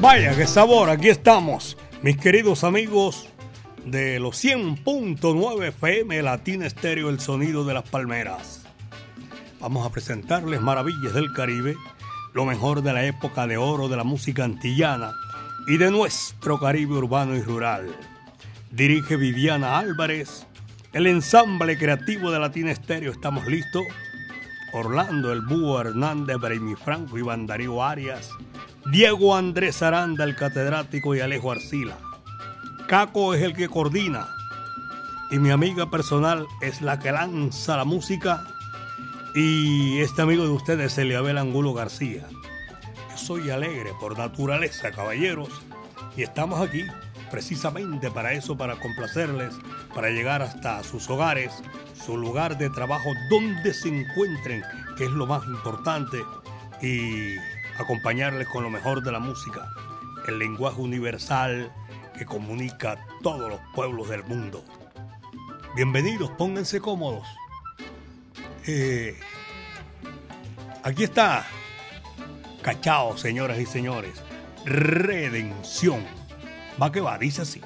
Vaya, qué sabor, aquí estamos, mis queridos amigos de los 100.9 FM Latina Estéreo, el sonido de las palmeras. Vamos a presentarles Maravillas del Caribe, lo mejor de la época de oro de la música antillana y de nuestro Caribe urbano y rural. Dirige Viviana Álvarez, el ensamble creativo de Latina Estéreo, estamos listos. Orlando, el Búho Hernández, Braymi Franco, Iván Darío Arias, Diego Andrés Aranda, el catedrático, y Alejo Arcila. Caco es el que coordina. Y mi amiga personal es la que lanza la música. Y este amigo de ustedes, Eliabel Angulo García. Yo soy alegre por naturaleza, caballeros. Y estamos aquí precisamente para eso, para complacerles, para llegar hasta sus hogares, su lugar de trabajo, donde se encuentren, que es lo más importante. Y acompañarles con lo mejor de la música, el lenguaje universal que comunica a todos los pueblos del mundo. Bienvenidos, pónganse cómodos. Eh, aquí está, cachao, señoras y señores, redención. Va que va, dice así.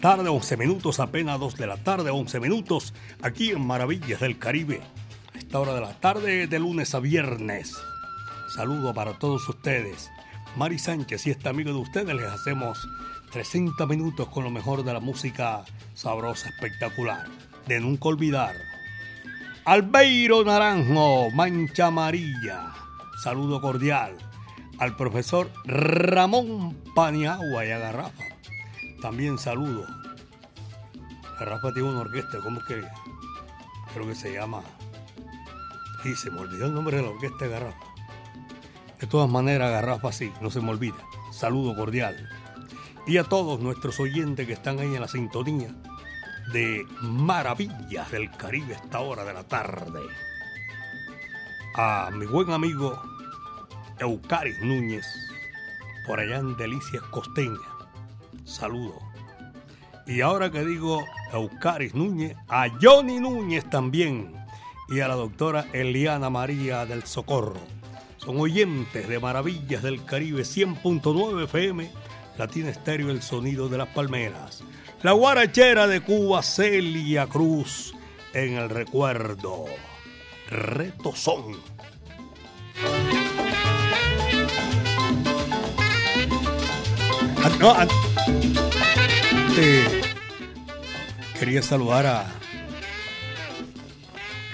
Tarde, 11 minutos, apenas 2 de la tarde, 11 minutos, aquí en Maravillas del Caribe. A esta hora de la tarde, de lunes a viernes. Saludo para todos ustedes. Mari Sánchez y este amigo de ustedes les hacemos 300 minutos con lo mejor de la música sabrosa, espectacular. De nunca olvidar. Albeiro Naranjo, Mancha Amarilla. Saludo cordial al profesor Ramón Paniagua y a Garrafa. También saludo. Garrafa tiene una orquesta, ¿cómo es que? Creo que se llama. Y se me olvidó el nombre de la orquesta de Garrafa. De todas maneras, Garrafa sí, no se me olvida. Saludo cordial. Y a todos nuestros oyentes que están ahí en la sintonía de Maravillas del Caribe a esta hora de la tarde. A mi buen amigo Eucaris Núñez, por allá en Delicias Costeña. Saludo. Y ahora que digo Eucaris Núñez, a Johnny Núñez también y a la doctora Eliana María del Socorro. Son oyentes de Maravillas del Caribe 100.9 FM, Latina Estéreo El Sonido de las Palmeras. La guarachera de Cuba, Celia Cruz, en el recuerdo. Retozón. Ah, no, quería saludar a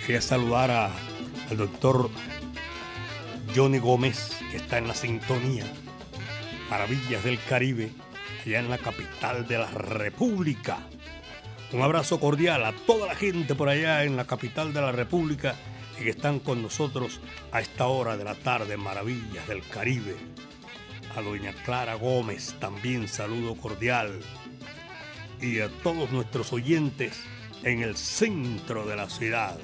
quería saludar a, al doctor Johnny Gómez que está en la sintonía Maravillas del Caribe allá en la capital de la República un abrazo cordial a toda la gente por allá en la capital de la República y que están con nosotros a esta hora de la tarde Maravillas del Caribe a doña Clara Gómez, también saludo cordial. Y a todos nuestros oyentes en el centro de la ciudad.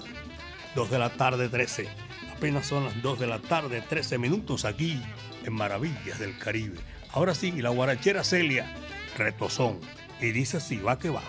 2 de la tarde 13. Apenas son las 2 de la tarde 13 minutos aquí en Maravillas del Caribe. Ahora sí, la guarachera Celia, retozón. Y dice así, va que va.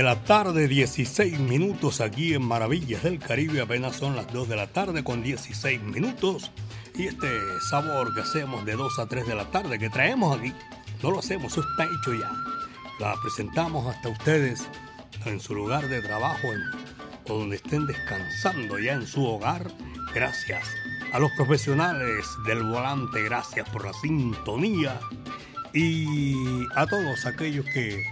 De la tarde, 16 minutos aquí en Maravillas del Caribe. Apenas son las 2 de la tarde con 16 minutos. Y este sabor que hacemos de 2 a 3 de la tarde, que traemos aquí, no lo hacemos, eso está hecho ya. La presentamos hasta ustedes en su lugar de trabajo o donde estén descansando ya en su hogar. Gracias a los profesionales del volante, gracias por la sintonía. Y a todos aquellos que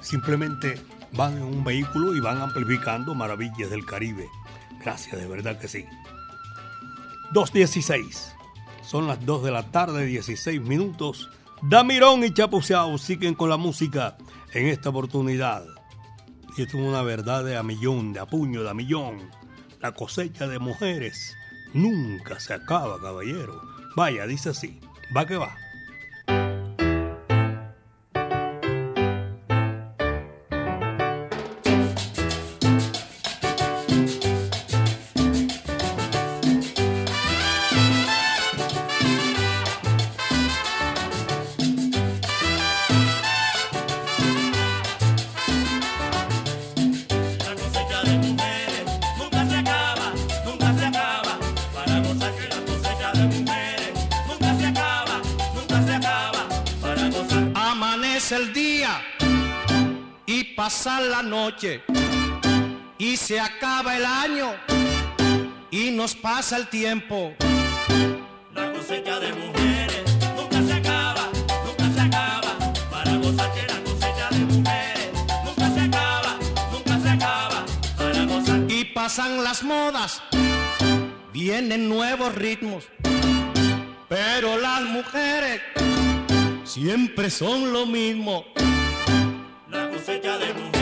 simplemente van en un vehículo y van amplificando maravillas del Caribe. Gracias, de verdad que sí. 2.16. Son las 2 de la tarde, 16 minutos. Damirón y Chapuceao siguen con la música en esta oportunidad. Y esto es una verdad de a millón, de a puño, de a millón. La cosecha de mujeres nunca se acaba, caballero. Vaya, dice así. Va que va. Noche y se acaba el año y nos pasa el tiempo. La cosecha de mujeres nunca se acaba, nunca se acaba. Para gozar que la cosecha de mujeres nunca se acaba, nunca se acaba. Para gozar. Y pasan las modas, vienen nuevos ritmos, pero las mujeres siempre son lo mismo. La cosecha de mujeres.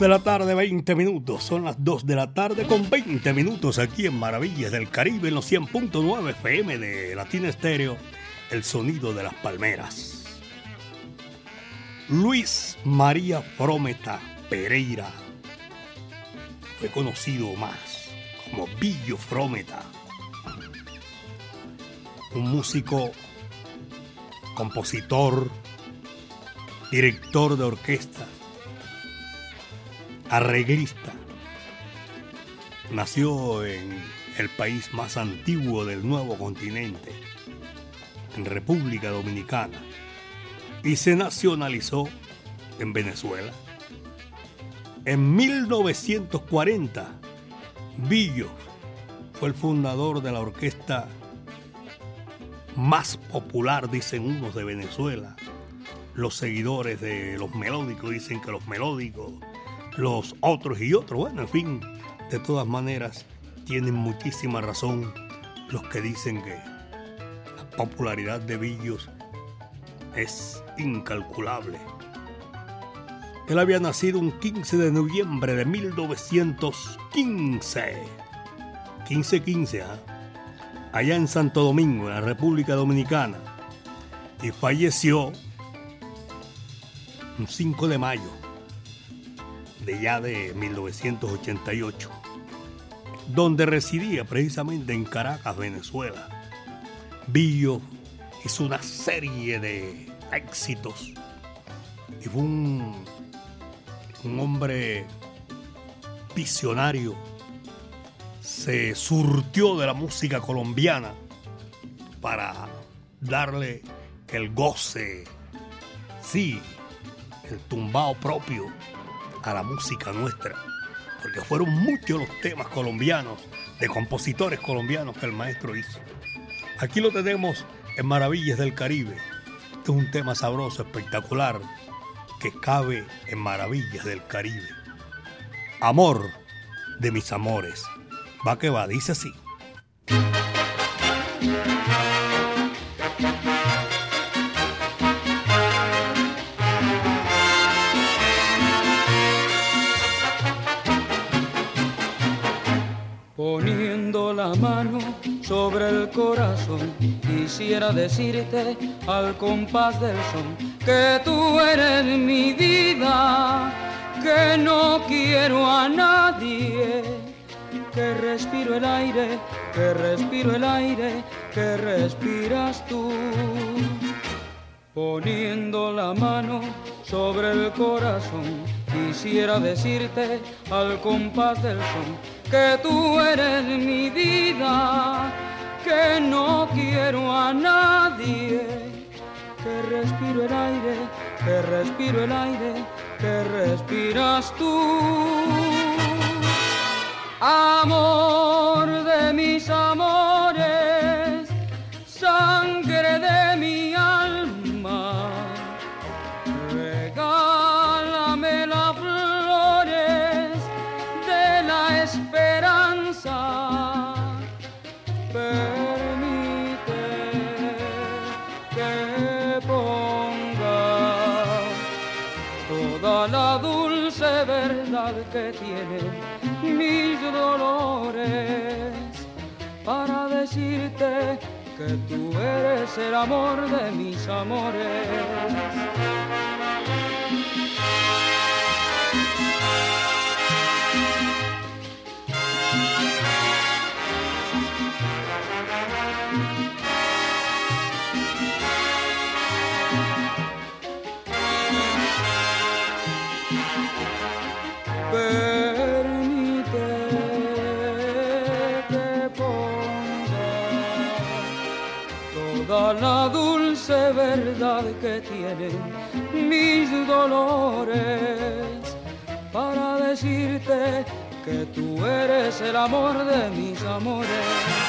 De la tarde, 20 minutos. Son las 2 de la tarde con 20 minutos aquí en Maravillas del Caribe en los 100.9 FM de Latina Estéreo, el sonido de las palmeras. Luis María Frometa Pereira fue conocido más como Billo Frometa, un músico, compositor, director de orquesta arreglista. Nació en el país más antiguo del nuevo continente, en República Dominicana, y se nacionalizó en Venezuela. En 1940, Billo fue el fundador de la orquesta más popular, dicen unos, de Venezuela. Los seguidores de los melódicos dicen que los melódicos los otros y otros. Bueno, en fin, de todas maneras, tienen muchísima razón los que dicen que la popularidad de Villos es incalculable. Él había nacido un 15 de noviembre de 1915. 1515, ¿ah? allá en Santo Domingo, en la República Dominicana. Y falleció un 5 de mayo ya de 1988, donde residía precisamente en Caracas, Venezuela. Billo hizo una serie de éxitos y fue un, un hombre visionario. Se surtió de la música colombiana para darle el goce, sí, el tumbao propio a la música nuestra. Porque fueron muchos los temas colombianos, de compositores colombianos que el maestro hizo. Aquí lo tenemos en Maravillas del Caribe. Este es un tema sabroso, espectacular, que cabe en Maravillas del Caribe. Amor de mis amores. Va que va, dice así. Quisiera decirte al compás del son que tú eres mi vida, que no quiero a nadie, que respiro el aire, que respiro el aire, que respiras tú. Poniendo la mano sobre el corazón, quisiera decirte al compás del son que tú eres mi vida, que no quiero a nadie, que respiro el aire, que respiro el aire, que respiras tú. Amor de mis amores, que tienen mis dolores para decirte que tú eres el amor de mis amores. Mis dolores para decirte que tú eres el amor de mis amores.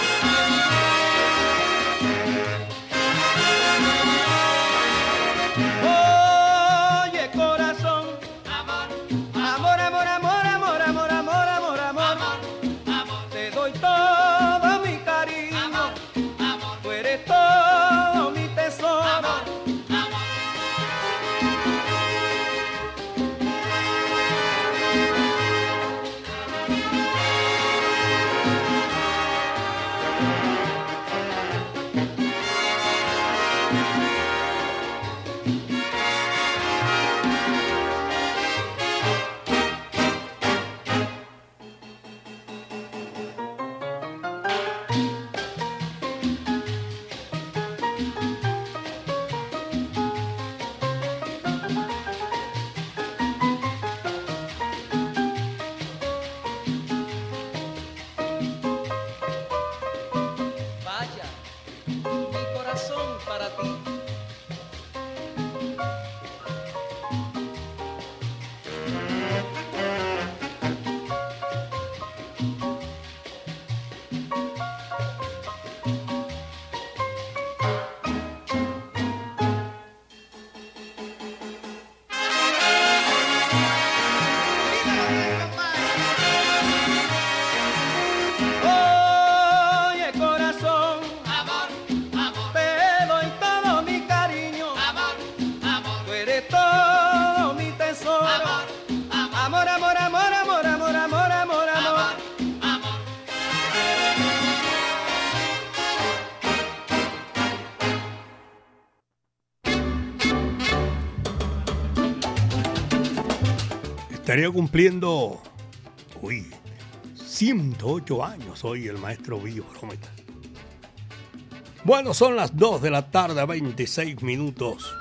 Estaría cumpliendo, uy, 108 años hoy el maestro Billo Brometa. Bueno, son las 2 de la tarde, 26 minutos.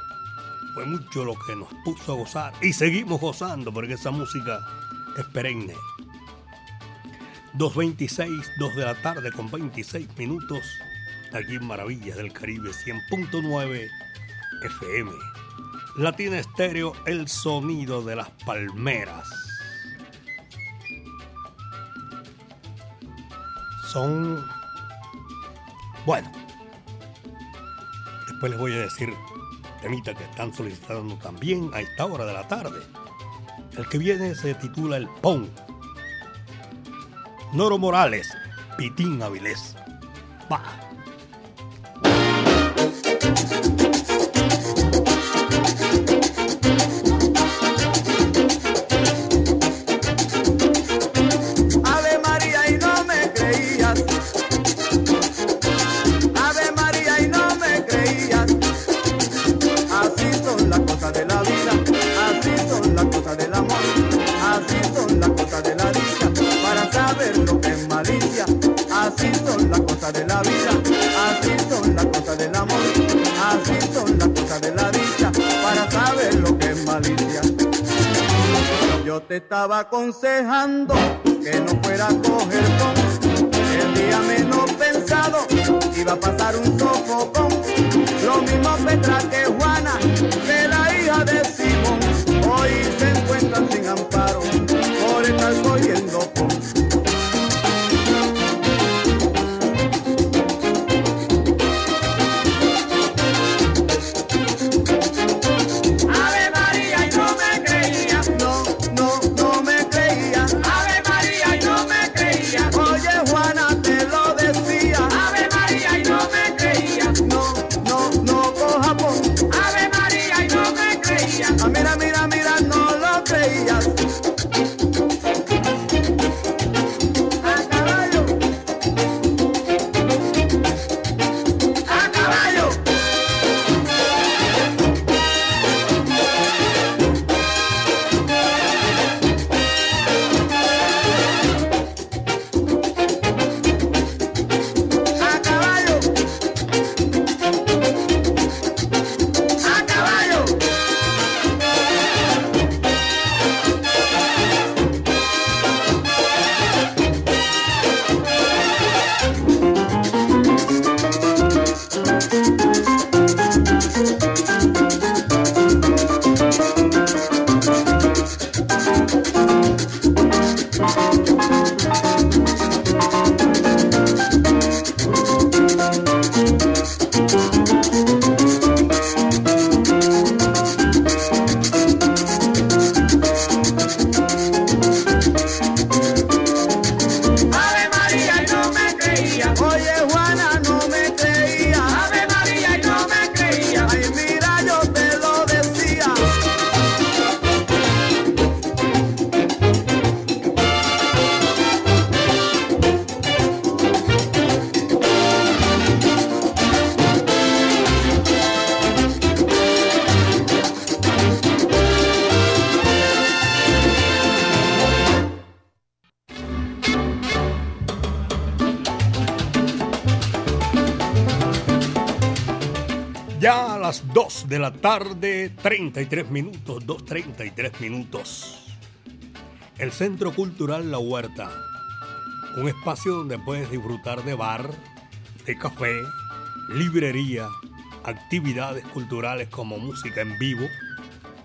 Fue mucho lo que nos puso a gozar y seguimos gozando porque esa música es perenne. 2.26, 2 de la tarde con 26 minutos, aquí en Maravillas del Caribe 100.9 FM. Latina Estéreo, el sonido de las palmeras. Son... Bueno, después les voy a decir temita que están solicitando también a esta hora de la tarde. El que viene se titula El Pon. Noro Morales, Pitín Avilés. Va. De la tarde, 33 minutos, 2.33 minutos. El Centro Cultural La Huerta, un espacio donde puedes disfrutar de bar, de café, librería, actividades culturales como música en vivo,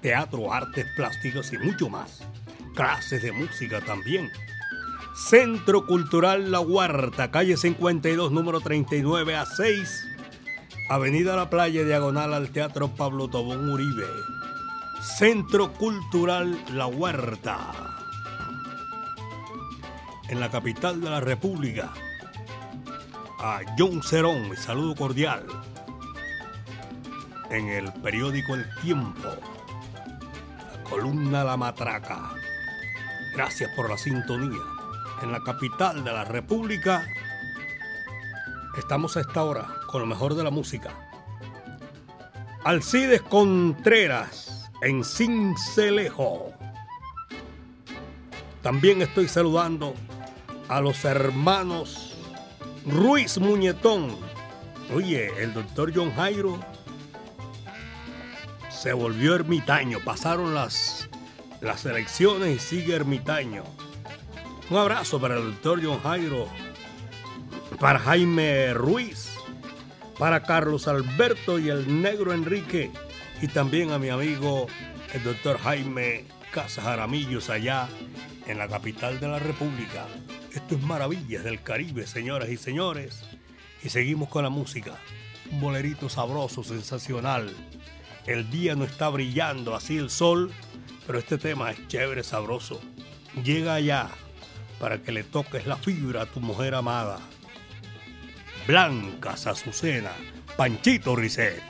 teatro, artes plásticas y mucho más. Clases de música también. Centro Cultural La Huerta, calle 52, número 39 a 6. Avenida La Playa, diagonal al Teatro Pablo Tobón Uribe. Centro Cultural La Huerta. En la capital de la República. A John Cerón, mi saludo cordial. En el periódico El Tiempo. La columna La Matraca. Gracias por la sintonía. En la capital de la República Estamos a esta hora con lo mejor de la música. Alcides Contreras en Cincelejo. También estoy saludando a los hermanos Ruiz Muñetón. Oye, el doctor John Jairo se volvió ermitaño. Pasaron las, las elecciones y sigue ermitaño. Un abrazo para el doctor John Jairo, para Jaime Ruiz, para Carlos Alberto y el negro Enrique, y también a mi amigo el doctor Jaime Casas Aramillos allá en la capital de la República. Esto es Maravillas del Caribe, señoras y señores. Y seguimos con la música. Un bolerito sabroso, sensacional. El día no está brillando así el sol, pero este tema es chévere, sabroso. Llega allá para que le toques la fibra a tu mujer amada. Blancas Azucena, Panchito Risset.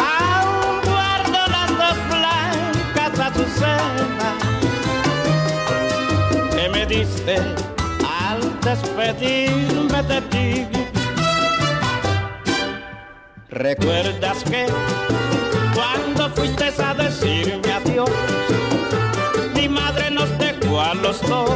Aún guardo las dos blancas azucenas que me diste al despedirme de ti. ¿Recuerdas que cuando fuiste a decirme adiós, mi madre nos dejó a los dos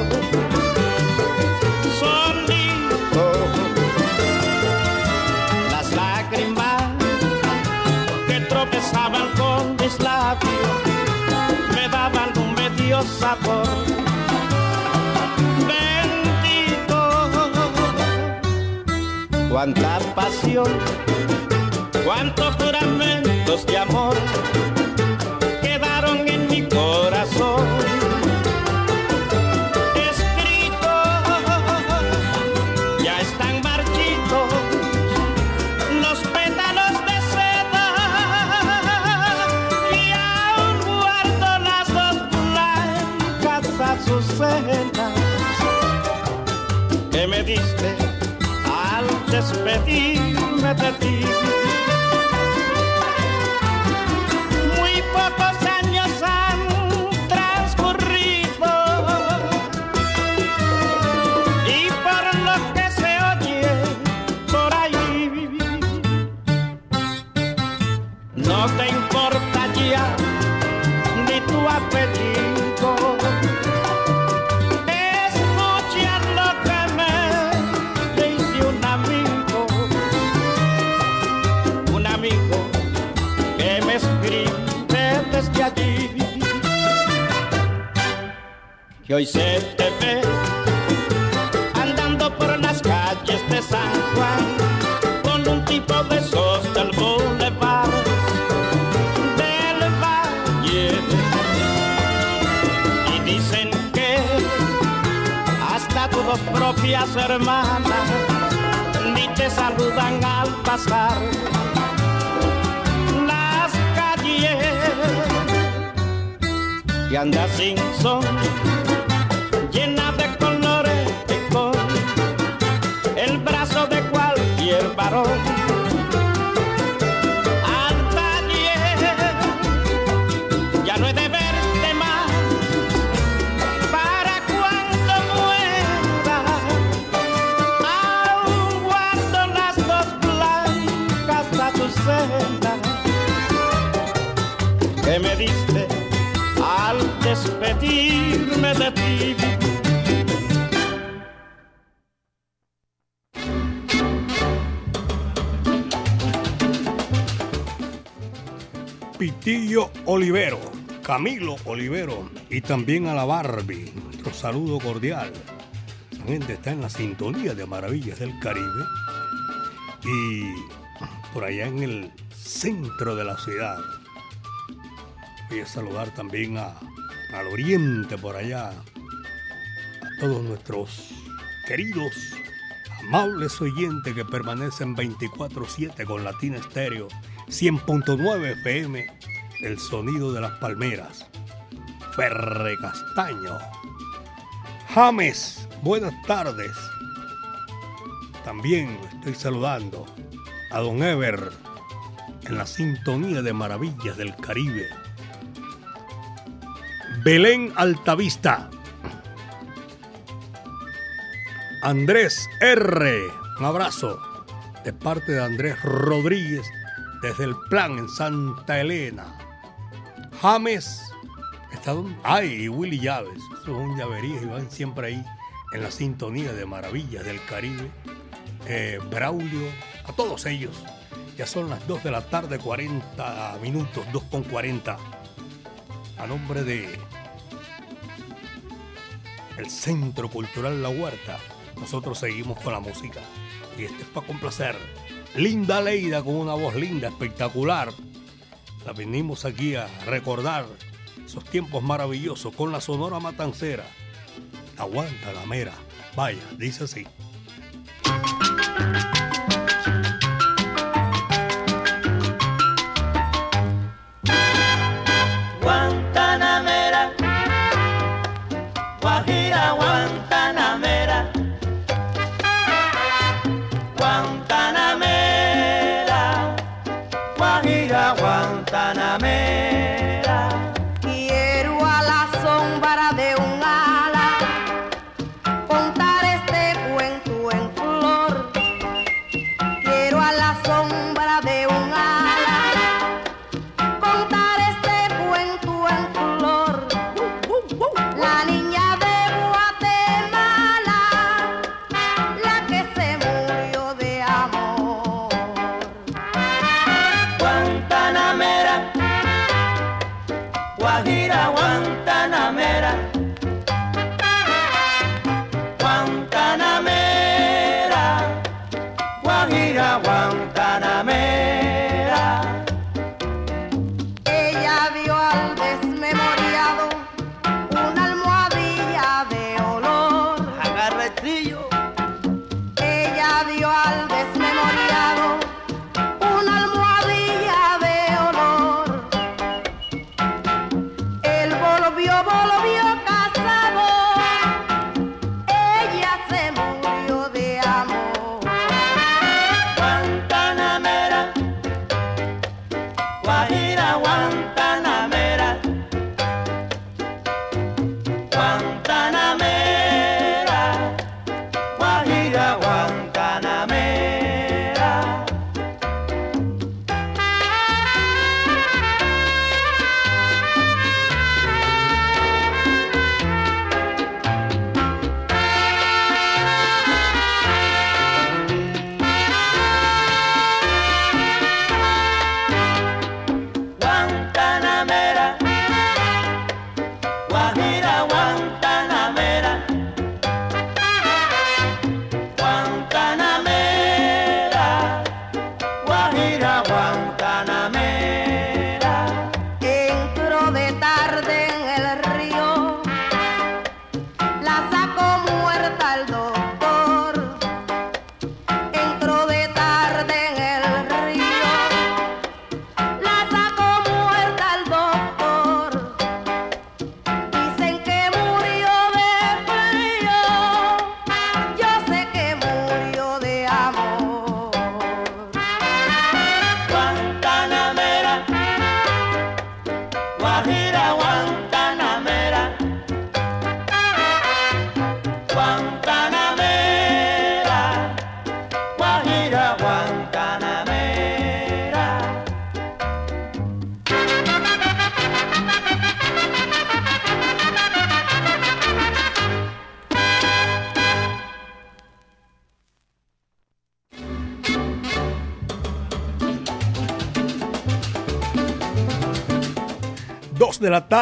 cuánta pasión, cuántos juramentos de amor despedirme de ti. Muy pocos años han transcurrido y por lo que se oye por ahí no te importa ya ni tu apellido hoy se te ve andando por las calles de San Juan con un tipo de esos del boulevard del valle. Y dicen que hasta tus dos propias hermanas ni te saludan al pasar las calles. Y andas sin son Al taller, ya no he de verte más para cuando muera. Aún guardo las dos blancas azucenas que me diste al despedirme Pitillo Olivero, Camilo Olivero y también a la Barbie. Nuestro saludo cordial. Esa gente está en la sintonía de Maravillas del Caribe y por allá en el centro de la ciudad. Voy a saludar también al oriente por allá, a todos nuestros queridos, amables oyentes que permanecen 24/7 con Latina Estéreo 100.9 FM, el sonido de las palmeras. Ferre Castaño. James, buenas tardes. También estoy saludando a Don Ever en la sintonía de Maravillas del Caribe. Belén Altavista. Andrés R. Un abrazo de parte de Andrés Rodríguez desde el plan en Santa Elena. James Está don- Ay, y Willy Llaves. Eso es un llaverío y van siempre ahí en la sintonía de Maravillas del Caribe. Eh, Braulio, a todos ellos. Ya son las 2 de la tarde, 40 minutos, 2 con 40. A nombre de el Centro Cultural La Huerta, nosotros seguimos con la música. Y este es para complacer. Linda Leida con una voz linda, espectacular. La venimos aquí a recordar esos tiempos maravillosos con la Sonora Matancera. Aguanta la mera. Vaya, dice así.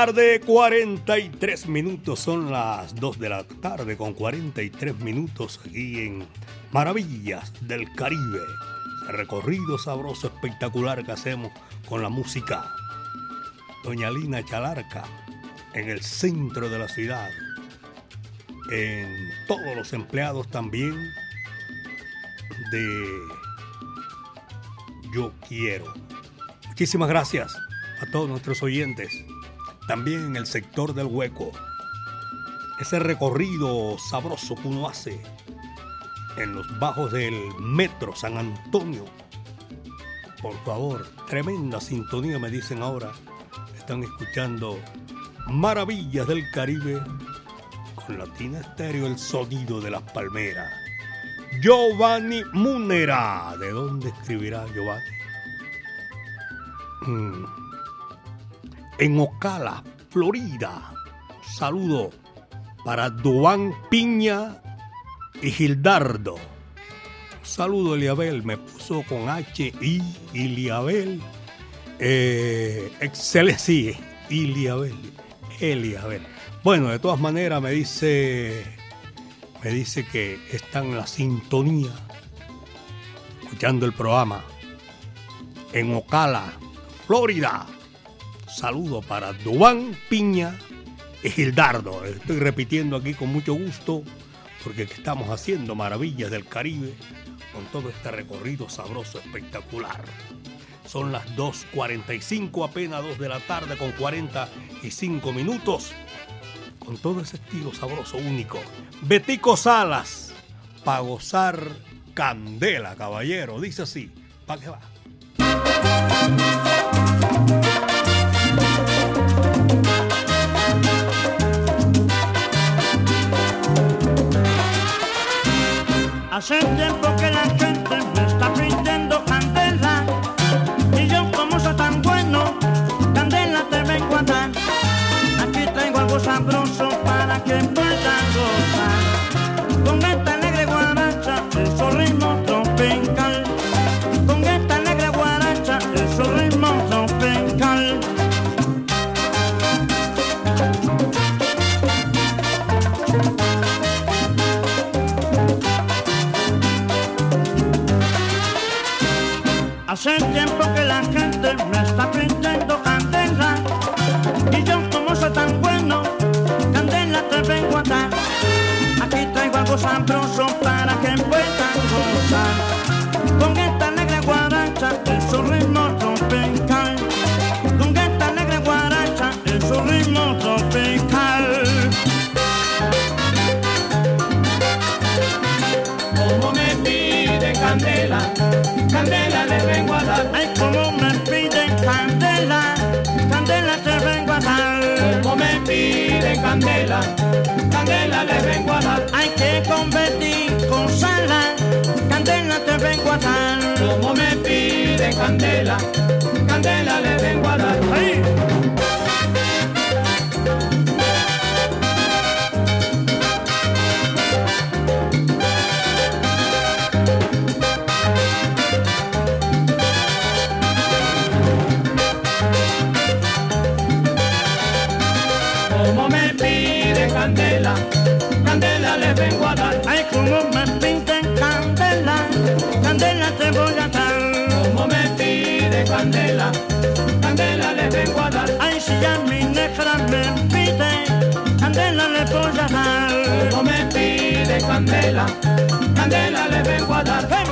Tarde, 43 minutos. Son las 2 de la tarde con 43 minutos aquí en Maravillas del Caribe. El recorrido sabroso, espectacular que hacemos con la música. Doña Lina Chalarca, en el centro de la ciudad. En todos los empleados también de Yo Quiero. Muchísimas gracias a todos nuestros oyentes. También en el sector del hueco. Ese recorrido sabroso que uno hace en los bajos del metro San Antonio. Por favor, tremenda sintonía me dicen ahora. Están escuchando Maravillas del Caribe con Latina Estéreo, el sonido de las palmeras. Giovanni Munera. ¿De dónde escribirá Giovanni? Mm. En Ocala, Florida. Saludo para Duan Piña y Gildardo. Saludo Eliabel, me puso con H I Iliabel. Eh, Iliabel, Eliabel. Bueno, de todas maneras me dice, me dice que están en la sintonía, escuchando el programa en Ocala, Florida. Saludo para Duan Piña y Gildardo. Estoy repitiendo aquí con mucho gusto porque estamos haciendo maravillas del Caribe con todo este recorrido sabroso, espectacular. Son las 2.45, apenas 2 de la tarde con 45 minutos. Con todo ese estilo sabroso, único. Betico Salas, para gozar candela, caballero. Dice así, ¿para qué va? Hace tiempo que la gente candela, candela le vengo a dar. ¡Venga!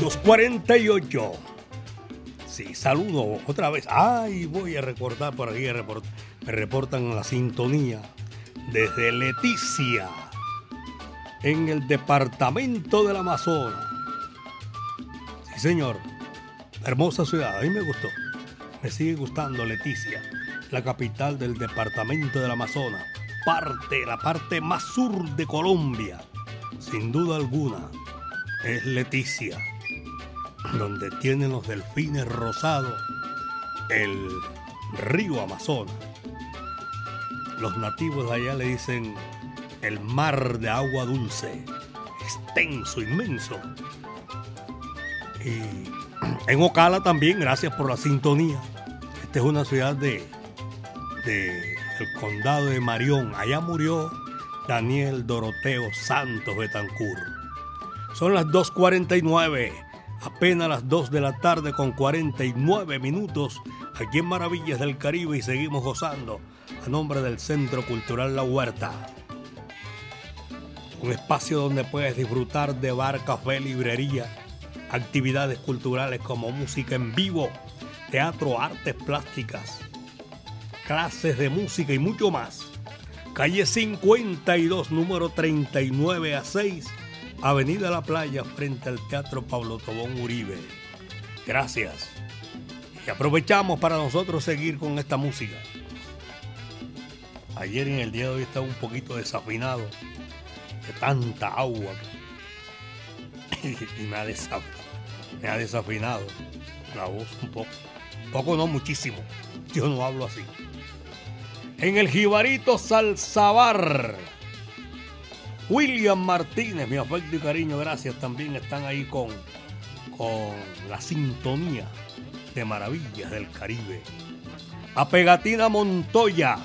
Los 48. Sí, saludo otra vez. Ay, voy a recordar por aquí, me reportan la sintonía desde Leticia, en el departamento del Amazonas. Sí, señor. Hermosa ciudad, a mí me gustó. Me sigue gustando Leticia, la capital del departamento del Amazonas. Parte, la parte más sur de Colombia. Sin duda alguna, es Leticia donde tienen los delfines rosados el río Amazonas. Los nativos de allá le dicen el mar de agua dulce, extenso, inmenso. Y en Ocala también, gracias por la sintonía. Esta es una ciudad de, de el condado de Marión. Allá murió Daniel Doroteo Santos Betancur. Son las 2.49, apenas las 2 de la tarde con 49 minutos aquí en Maravillas del Caribe y seguimos gozando a nombre del Centro Cultural La Huerta. Un espacio donde puedes disfrutar de bar, café, librería, actividades culturales como música en vivo, teatro, artes plásticas, clases de música y mucho más. Calle 52, número 39 a 6, Avenida La Playa, frente al Teatro Pablo Tobón Uribe. Gracias. Y aprovechamos para nosotros seguir con esta música. Ayer en el día de hoy estaba un poquito desafinado de tanta agua y me ha, desafinado la voz un poco. Poco no, muchísimo. Yo no hablo así. En el Jibarito Salsabar. William Martínez, mi afecto y cariño, gracias. También están ahí con, con la sintonía de Maravillas del Caribe. A Pegatina Montoya,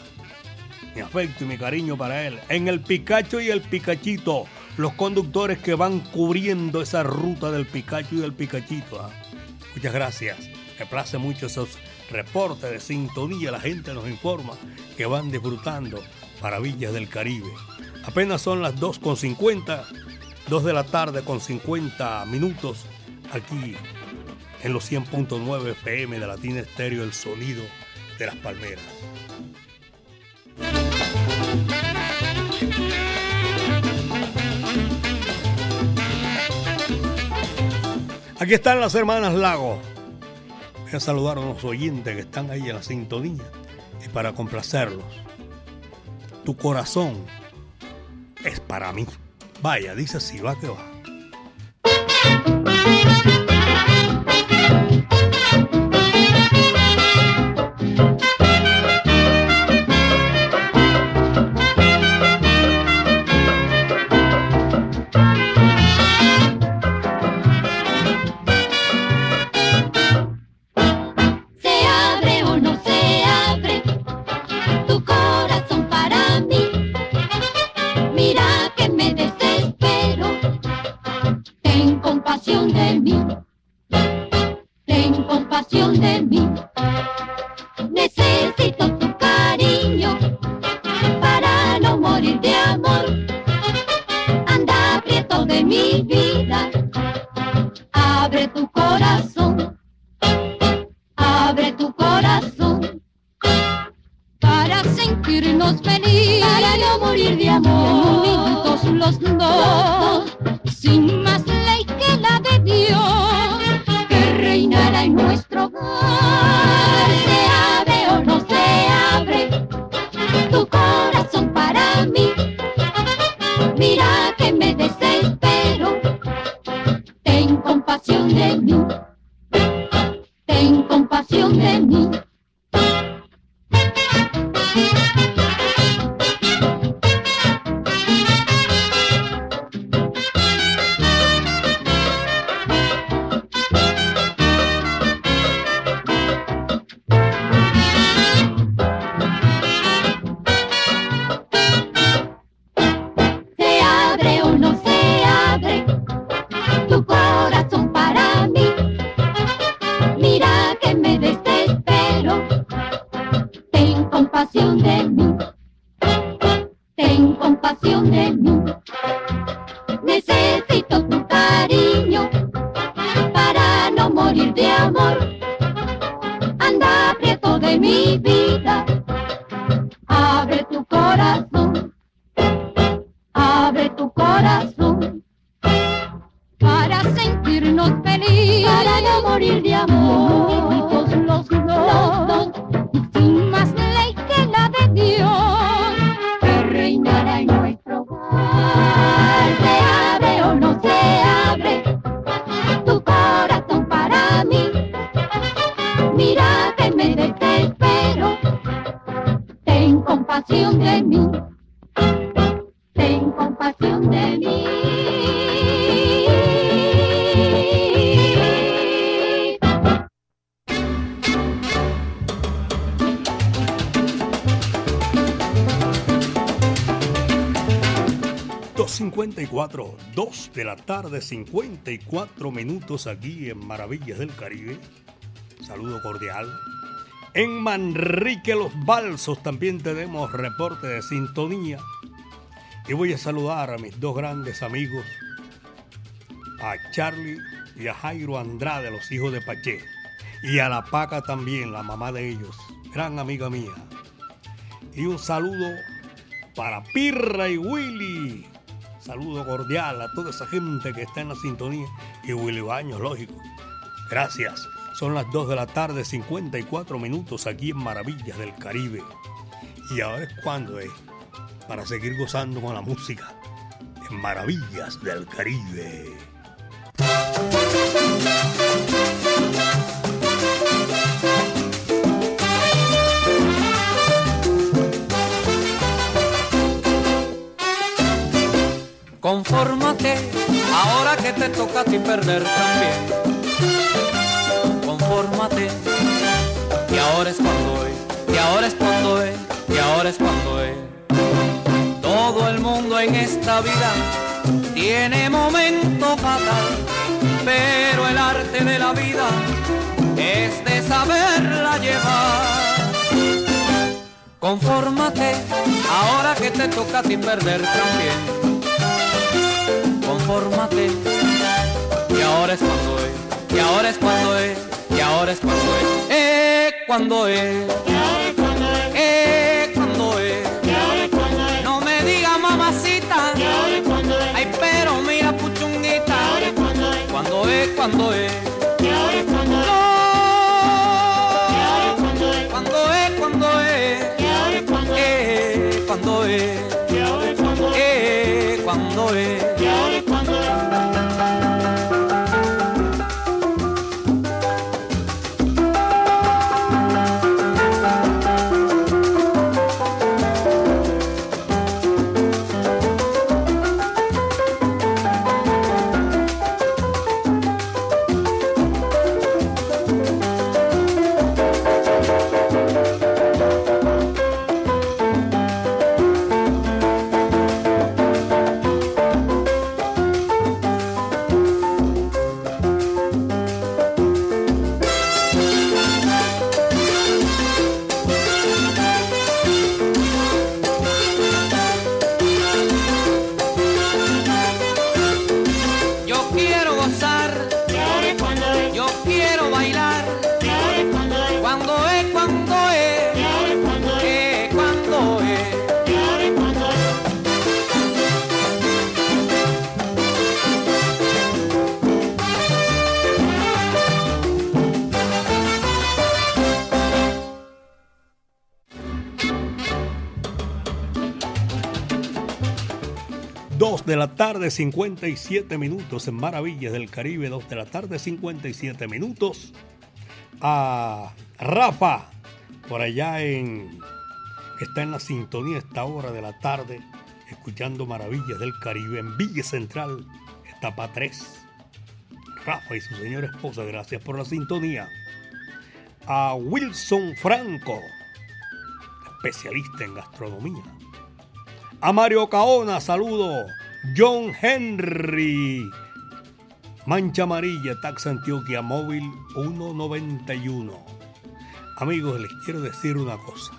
mi afecto y mi cariño para él. En el Picacho y el Picachito, los conductores que van cubriendo esa ruta del Picacho y del Picachito. ¿ah? Muchas gracias. Me place mucho esos reportes de sintonía. La gente nos informa que van disfrutando maravillas del Caribe. Apenas son las 2.50, 2 de la tarde con 50 minutos aquí en los 100.9 FM de Latina Estéreo, el sonido de las palmeras. Aquí están las hermanas Lago. Voy a saludar a los oyentes que están ahí en la sintonía y para complacerlos. Tu corazón es para mí. Vaya, dice si va que va. Tarde, 54 minutos aquí en Maravillas del Caribe. Saludo cordial. En Manrique Los Balsos también tenemos reporte de sintonía. Y voy a saludar a mis dos grandes amigos, a Charlie y a Jairo Andrade, los hijos de Paché. Y a la Paca también, la mamá de ellos, gran amiga mía. Y un saludo para Pirra y Willy. Saludo cordial a toda esa gente que está en la sintonía. Y Willy Baños, lógico. Gracias. Son las 2 de la tarde, 54 minutos aquí en Maravillas del Caribe. Y ahora es cuando es para seguir gozando con la música en Maravillas del Caribe. Confórmate, ahora que te toca a ti perder también. Confórmate, y ahora es cuando es, y ahora es cuando es, y ahora es cuando es. Todo el mundo en esta vida tiene momento fatal, pero el arte de la vida es de saberla llevar. Confórmate, ahora que te toca a ti perder también Y ahora es cuando es, y ahora es cuando es, y ahora es cuando es, eh, cuando es, eh, cuando es. No me diga mamacita, ay, pero mira puchunguita, cuando es, cuando es. Tarde, 57 minutos en Maravillas del Caribe. Dos de la tarde, 57 minutos. A Rafa, por allá en. Está en la sintonía esta hora de la tarde, escuchando Maravillas del Caribe en Villa Central, etapa 3. Rafa y su señora esposa, gracias por la sintonía. A Wilson Franco, especialista en gastronomía. A Mario Caona, saludo. John Henry. Mancha Amarilla, Tax Antioquia Móvil 191. Amigos, les quiero decir una cosa.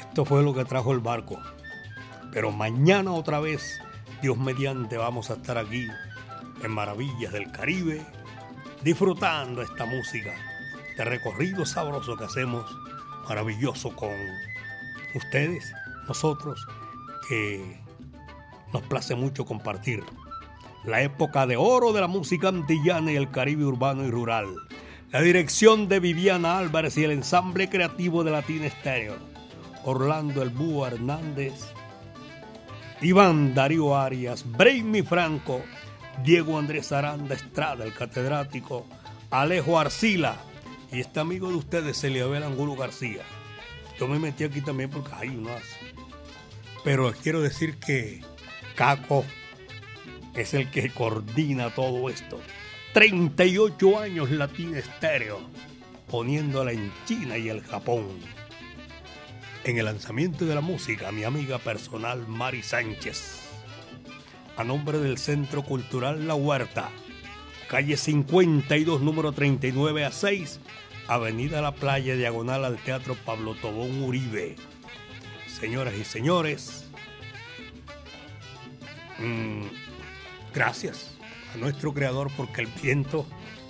Esto fue lo que trajo el barco. Pero mañana otra vez, Dios mediante, vamos a estar aquí en Maravillas del Caribe, disfrutando esta música, este recorrido sabroso que hacemos, maravilloso con ustedes, nosotros, que nos place mucho compartir la época de oro de la música antillana y el Caribe urbano y rural. La dirección de Viviana Álvarez y el ensamble creativo de Latina Estéreo. Orlando El Búho Hernández, Iván Darío Arias, Brainy Franco, Diego Andrés Aranda Estrada, el catedrático, Alejo Arcila y este amigo de ustedes, Eliabel Angulo García. Yo me metí aquí también porque hay unas. Pero quiero decir que Caco es el que coordina todo esto. 38 años Latina Estéreo, poniéndola en China y el Japón. En el lanzamiento de la música, mi amiga personal Mari Sánchez. A nombre del Centro Cultural La Huerta, calle 52, número 39 a 6, Avenida La Playa, diagonal al Teatro Pablo Tobón Uribe. Señoras y señores, mm, gracias a nuestro creador porque el viento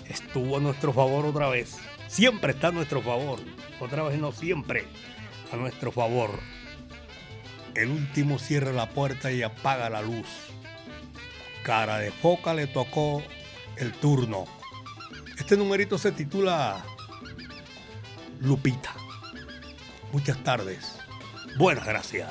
estuvo a nuestro favor otra vez. Siempre está a nuestro favor. Otra vez no siempre a nuestro favor. El último cierra la puerta y apaga la luz. Cara de foca le tocó el turno. Este numerito se titula Lupita. muchas tardes. Buenas gracias.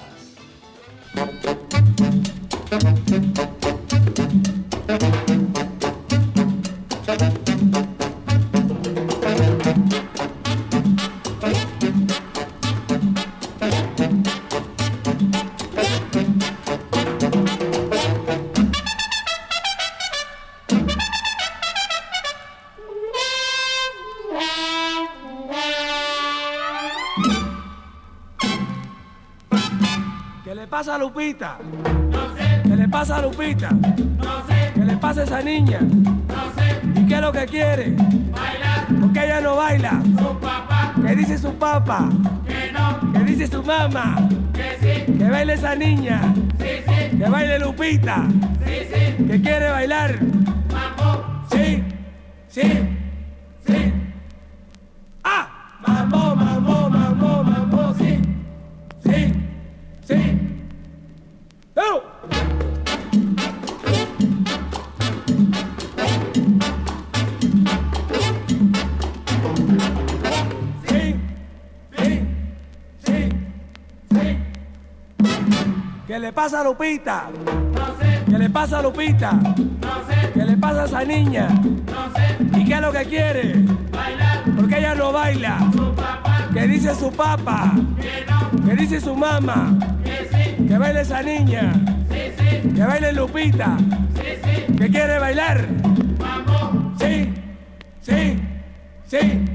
Lupita? ¿Qué le pasa a Lupita? No sé. ¿Qué le pasa a esa niña? No sé. ¿Y qué es lo que quiere? Bailar. ¿Por qué ella no baila? Su papá. ¿Qué dice su papá? Que no. ¿Qué dice su mamá? Que. Que baile esa niña. Que baile Lupita. Sí. ¿Que quiere bailar? Le pasa a Lupita? No sé. ¿Qué le pasa a Lupita? No sé. ¿Qué le pasa a esa niña? No sé. ¿Y qué es lo que quiere? Bailar. ¿Por qué ella no baila? Su. ¿Qué dice su papá? Que no. ¿Qué dice su mamá? Que sí. Baile esa niña. Sí, sí. Que baile Lupita. Sí, sí. ¿Que quiere bailar? Vamos. Sí. Sí. Sí.